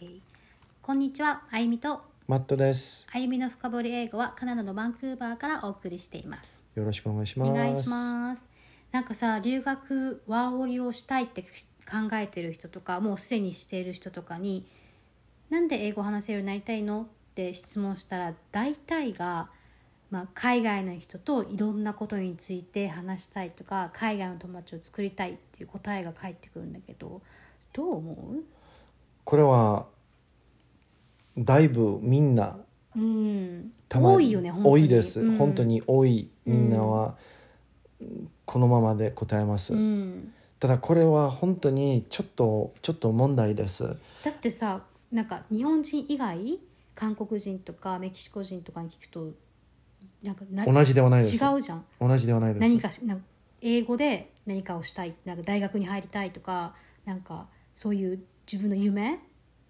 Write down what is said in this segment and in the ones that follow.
OK こんにちはあゆみと。マットです。あゆみの深掘り英語はカナダのバンクーバーからお送りしています。よろしくお願いします。お願いします。なんかさ留学ワーホリをしたいって考えてる人とかもうすでにしている人とかになんで英語を話せるようになりたいのって質問したら大体が、まあ、海外の人といろんなことについて話したいとか海外の友達を作りたいっていう答えが返ってくるんだけどどう思これはだいぶみんなううん多いよね多いです、うん。本当に多い。みんなは、このままで答えます、うん。ただこれは本当にちょっとちょっと問題です。だってさなんか日本人以外韓国人とかメキシコ人とかに聞くとなんかな同じではないです。違うじゃん。同じではないです。何かしなんか英語で何かをしたい。なんか大学に入りたいとかなんかそういう自分の夢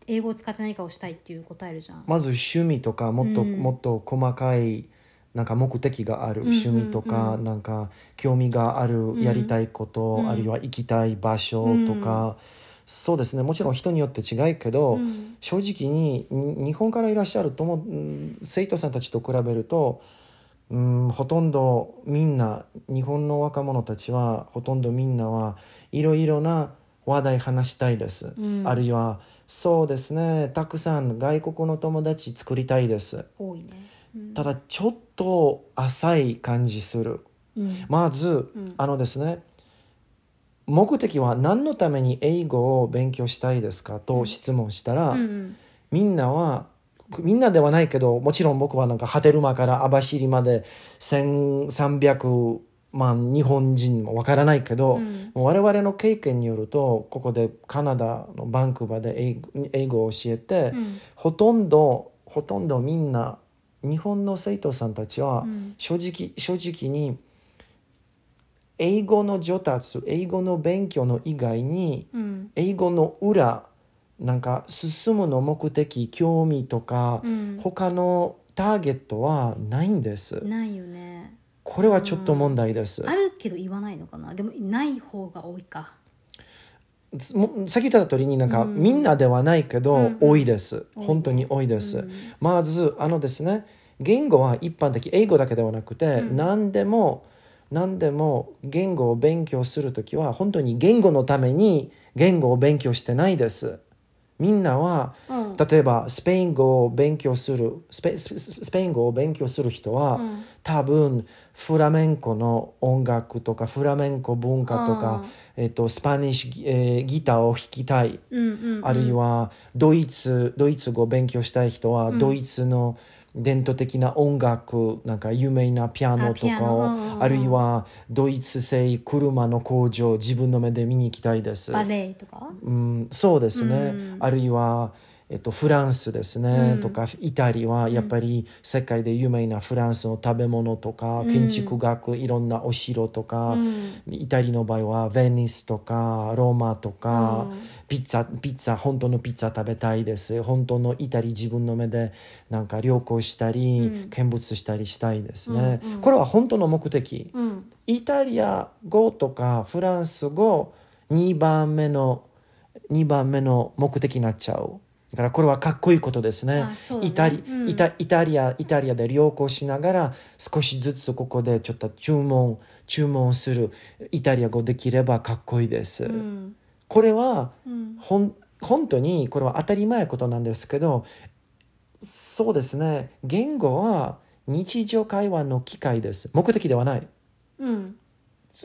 英語を使って何かをしたいっていう答えるじゃん。まず趣味とかもっと、うん。もっと細かいなんか目的がある。うんうんうん。趣味とか、なんか興味があるん。やりたいこと、うん。あるいは行きたい場所とか、そうですね。もちろん人によって違うけど、うん。正直にに日本からいらっしゃるともうん生徒さんたちと比べると、うん、ほとんどみんな日本の若者たちはほとんどみんなはいろいろな話題話したいです、うん。あるいはそうですねたくさん外国の友達作りたいです。多いね。うん。ただちょっと浅い感じする。うん。まず、うん。あのですね目的は何のために英語を勉強したいですかと質問したら、うんみんなはみんなではないけどもちろん僕はなんか波照間から網走まで1300万日本人もわからないけど、うん。我々の経験によるとここでカナダのバンクーバーで英語を教えて、うん。ほとんどほとんどみんな日本の生徒さんたちはうん。正直、正直に英語の上達英語の勉強の以外にうん。英語の裏なんか進むの目的興味とか、うん。他のターゲットはないんです。ないよね。これはちょっと問題です、あるけど言わないのかな？でもない方が多いか。もさっき言った通りになんか、うん。みんなではないけど、うんうん。多いです。本当に多いです、うん。まずあのですね言語は一般的英語だけではなくて、うん。何でも何でも言語を勉強するときは本当に言語のために言語を勉強してないですみんなはうん。例えばスペイン語を勉強するスペスペスペイン語を勉強する人は、うん。多分フラメンコの音楽とかフラメンコ文化とか、えっと、スパニッシュギ,、えーギターを弾きたい、うんうんうん。あるいはドイツドイツ語を勉強したい人は、うん。ドイツの伝統的な音楽なんか有名なピアノとかをあるいはドイツ製車の工場自分の目で見に行きたいです。バレエとか？うん、そうですね、うんあるいは、えっと、フランスですね、うん。とかイタリアはやっぱり世界で有名なフランスの食べ物とか、うん。建築学いろんなお城とか、うん。イタリアの場合はベニスとかローマとか、うん。ピッツァピッツァ本当のピッツァ食べたいです。本当のイタリ自分の目でなんか旅行したり、うん。見物したりしたいですね、うんうん。これは本当の目的、うん。イタリア語とかフランス語2番目の2番目の目的になっちゃうだからこれはかっこいいことですね。イタリうん。イタイタリアイタリアで旅行しながら少しずつここでちょっと注文注文するイタリア語できればかっこいいです、うん。これはうん。ほん本当にこれは当たり前ことなんですけどそうですね。言語は日常会話の機会です。目的ではない。うん。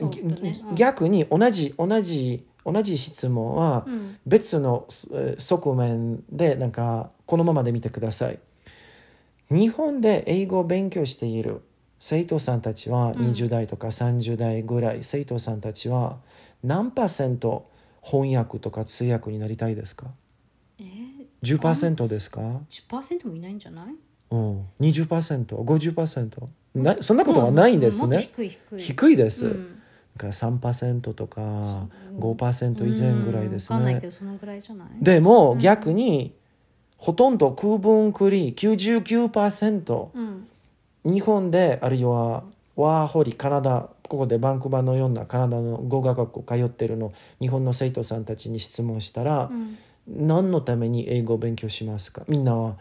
ね。ぎ逆に同じ同じ同じ質問はうん。別のえー側面でなんかこのままで見てください。日本で英語を勉強している生徒さんたちはうん。20代とか30代ぐらい、生徒さんたちは何パーセント翻訳とか通訳になりたいですか？えー10%ですか？10%もいないんじゃない？うん、20%50% なそんなことはないんですね、低い低い。低いです、う3%とかうん5%以前ぐらいですうん。わかんないねけどそのぐらいじゃない？でも逆にほとんど空分くり99%うん。日本であるいはワーホリカナダここでバンクーバーのようなカナダの語学学校通ってるの日本の生徒さんたちに質問したら、うん。何のために英語を勉強しますか？みんなは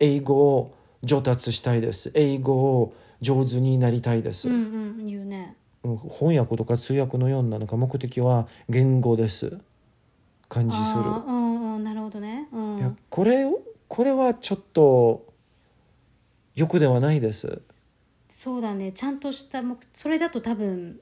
英語を上達したいです。英語を上手になりたいです、うんうん。言うね。うん翻訳とか通訳のようななんか目的は言語です。感じする。うんうんなるほどね。うん。いやこれこれはちょっと欲ではないです。そうだね。ちゃんとした目それだと多分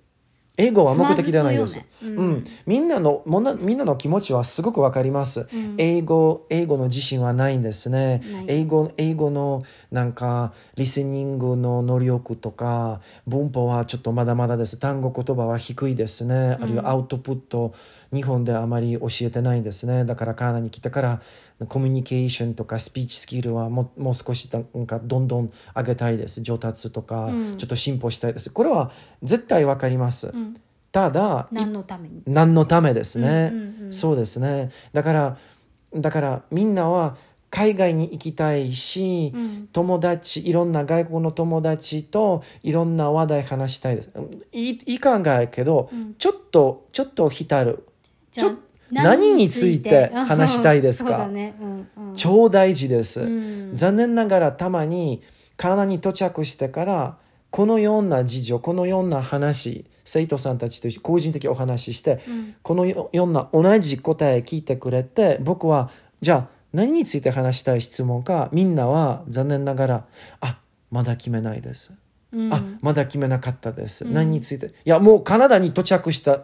英語は目的ではないです、ね。ううん。んみんなのもなみんなの気持ちはすごくわかります、うん。英語英語の自信はないんですね。英語英語のなんかリスニングの能力とか文法はちょっとまだまだです。単語言葉は低いですね、あるいはアウトプット日本であまり教えてないですね。だからカナダに来てからコミュニケーションとかスピーチスキルはももう少しなんかどんどん上げたいです。上達とか、うん。ちょっと進歩したいです。これは絶対わかります、うん。ただ何のために？何のためですね、そうですね。だからだからみんなは海外に行きたいし、うん。友達いろんな外国の友達といろんな話題話したいです。いいいい考えけど、うん。ちょっとちょっと浸る。ちょ何について話したいですか？ね。うんうん。超大事です、うん。残念ながらたまにカナダに到着してからこのような事情このような話生徒さんたちと個人的お話しして、うん。このよような同じ答え聞いてくれて僕はじゃあ何について話したい質問かみんなは残念ながらあまだ決めないです、うん。あまだ決めなかったです、うん。何について？いやもうカナダに到着した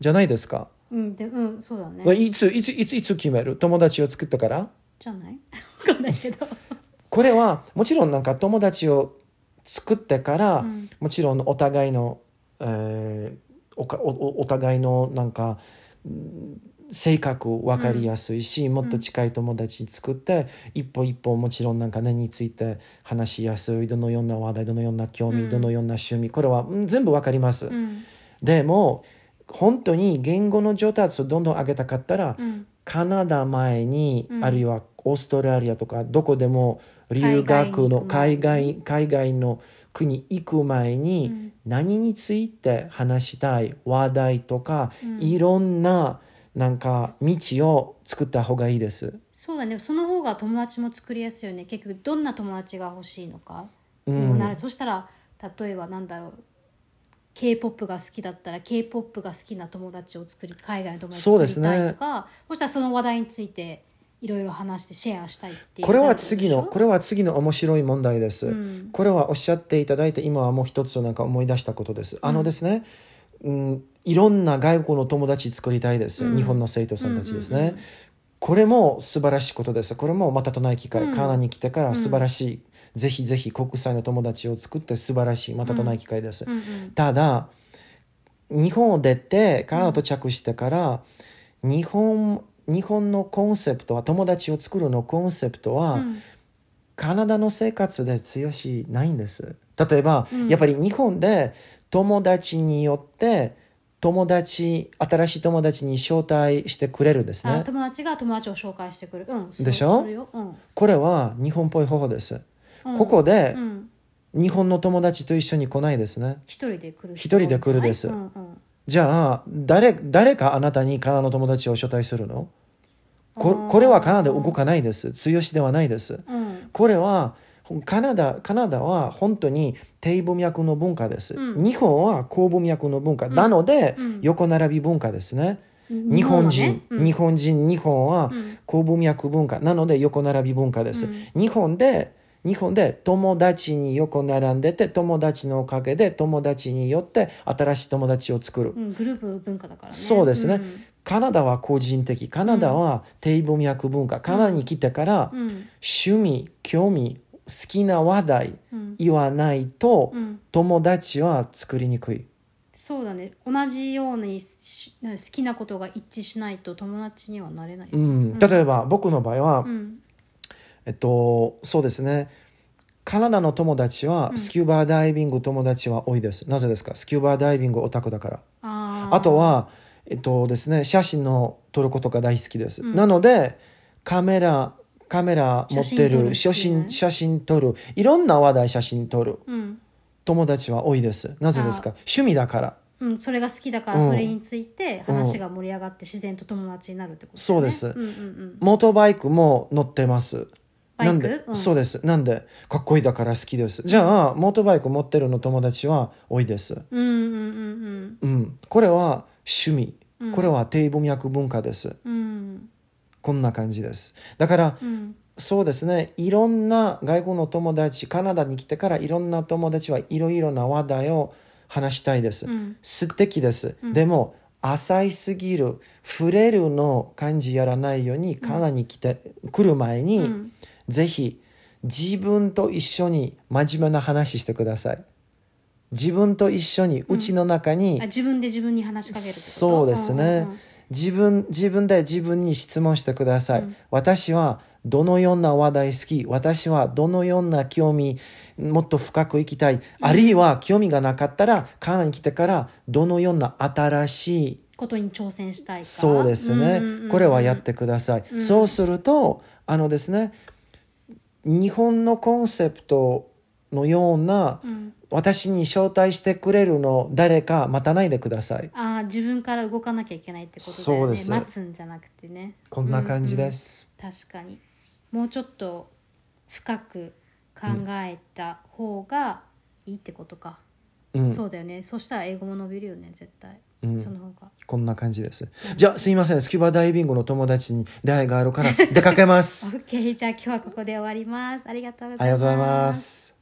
じゃないですか、うんでうんそうだね。いついついついつ決める？友達を作ってから？じゃない？わかんないけど。これはもちろんなんか友達を作ってから、うん。もちろんお互いの、えーおかおおお互いのなんかうん性格分かりやすいし、もっと近い友達作って、一歩一歩もちろんなんか何について話しやすい？どのような話題？どのような興味、うん。どのような趣味？これはうん全部分かります、うん。でも本当に言語の上達をどんどん上げたかったら、うん。カナダ前に、うん。あるいはオーストラリアとかどこでも留学の海海外海外の国行く前に、うん。何について話したい話題とか、うん。いろんななんか道を作った方がいいです。そうだね。その方が友達も作りやすいよね。結局どんな友達が欲しいのかうん。なる、そしたら例えばなんだろう k p o p が好きだったら k p o p が好きな友達を作り海外の友達を作りたいとかそ,、したらその話題についていろいろ話してシェアしたいっていうこれは次のこれは次の面白い問題です、うん。これはおっしゃっていただいて今はもう一つなんか思い出したことです。あのですね、うん、いろんな外国の友達作りたいです、うん。日本の生徒さんたちですね、うんうんうんこれも素晴らしいことです。これもまたとない機会、うん。カナダに来てから素晴らしい、ぜひぜひ国際の友達を作って素晴らしいまたとない機会です、うんうん。ただ日本を出てカナダ到着してから、日本日本のコンセプトは友達を作るのコンセプトは、うん。カナダの生活で強しないんです。例えば、うん。やっぱり日本で友達によって友達新しい友達に招待してくれるんですね。あ友達が友達を紹介してくる、うん、でしょ？うん。これは日本っぽい方法です、うんここでうん、日本の友達と一緒に来ないですね。一人で来る一人で来るです。うんうん。じゃあ誰誰かあなたにカナダの友達を招待するの？ここれはカナダで動かないです。強しではないです。うん。これはカナダカナダは本当に低文脈の文化です、うん。日本は高文脈の文化、なので、うん。横並び文化ですね、うん日本は人、ねうん。日本人日本はうん。高文脈文化。なので横並び文化です、うん。日本で日本で友達に横並んでて友達のおかげで友達によって新しい友達を作る、うん、グループ文化だからね。そうですね、ん。カナダは個人的カナダは低文脈文化、カナダに来てから、うん。趣味興味好きな話題うん。言わないと、うん。友達は作りにくい。そうだね。同じようにし好きなことが一致しないと友達にはなれない、うん、例えば僕の場合は、うんえっとそうですね。カナダの友達はスキューバーダイビング友達は多いです、なぜですか？スキューバーダイビングオタクだから。あとはえっとですね写真の撮ることが大好きです、うん。なのでカメラカメラ持ってる写写真写真撮る。いろんな話題写真撮るうん。友達は多いです。なぜですか？趣味だから。うん、それが好きだからうん。それについて話が盛り上がって自然と友達になるってことだよね。そうです。うんうんうん、モートバイクも乗ってますなんで、うん。そうです。なんでかっこいいだから好きです。じゃあモートバイク持ってるの友達は多いです。うんうんうんうん。これは趣味。これは低文脈文化です。こんな感じです。だからうん。そうですね。いろんな外国の友達カナダに来てからいろんな友達はいろいろな話題を話したいです、うん。素敵です、でも浅いすぎる触れるの感じやらないようにカナダに来て、来る前に、ん。ぜひ自分と一緒に真面目な話してください。自分と一緒にうちの中に、あ自分で自分に話しかけるそうですね、うんうんうん。自分自分で自分に質問してください、私はどのような話題好き私はどのような興味もっと深くいきたい、あるいは興味がなかったらカナダに来てからどのような新しいことに挑戦したいか。そうですね、うんうんうんこれはやってください、そうするとあのですね日本のコンセプトのような、ん。私に招待してくれるの誰か待たないでください。あー自分から動かなきゃいけないってことだよね。待つんじゃなくてね。こんな感じです、確かにもうちょっと深く考えた方がいいってことか、うん。そうだよね。そしたら英語も伸びるよね絶対、うん。その方が。こんな感じです。じゃあ、すいません。スキューバダイビングの友達に出会いがあるから出かけます。OK じゃあ今日はここで終わります。ありがとうございます。ありがとうございます。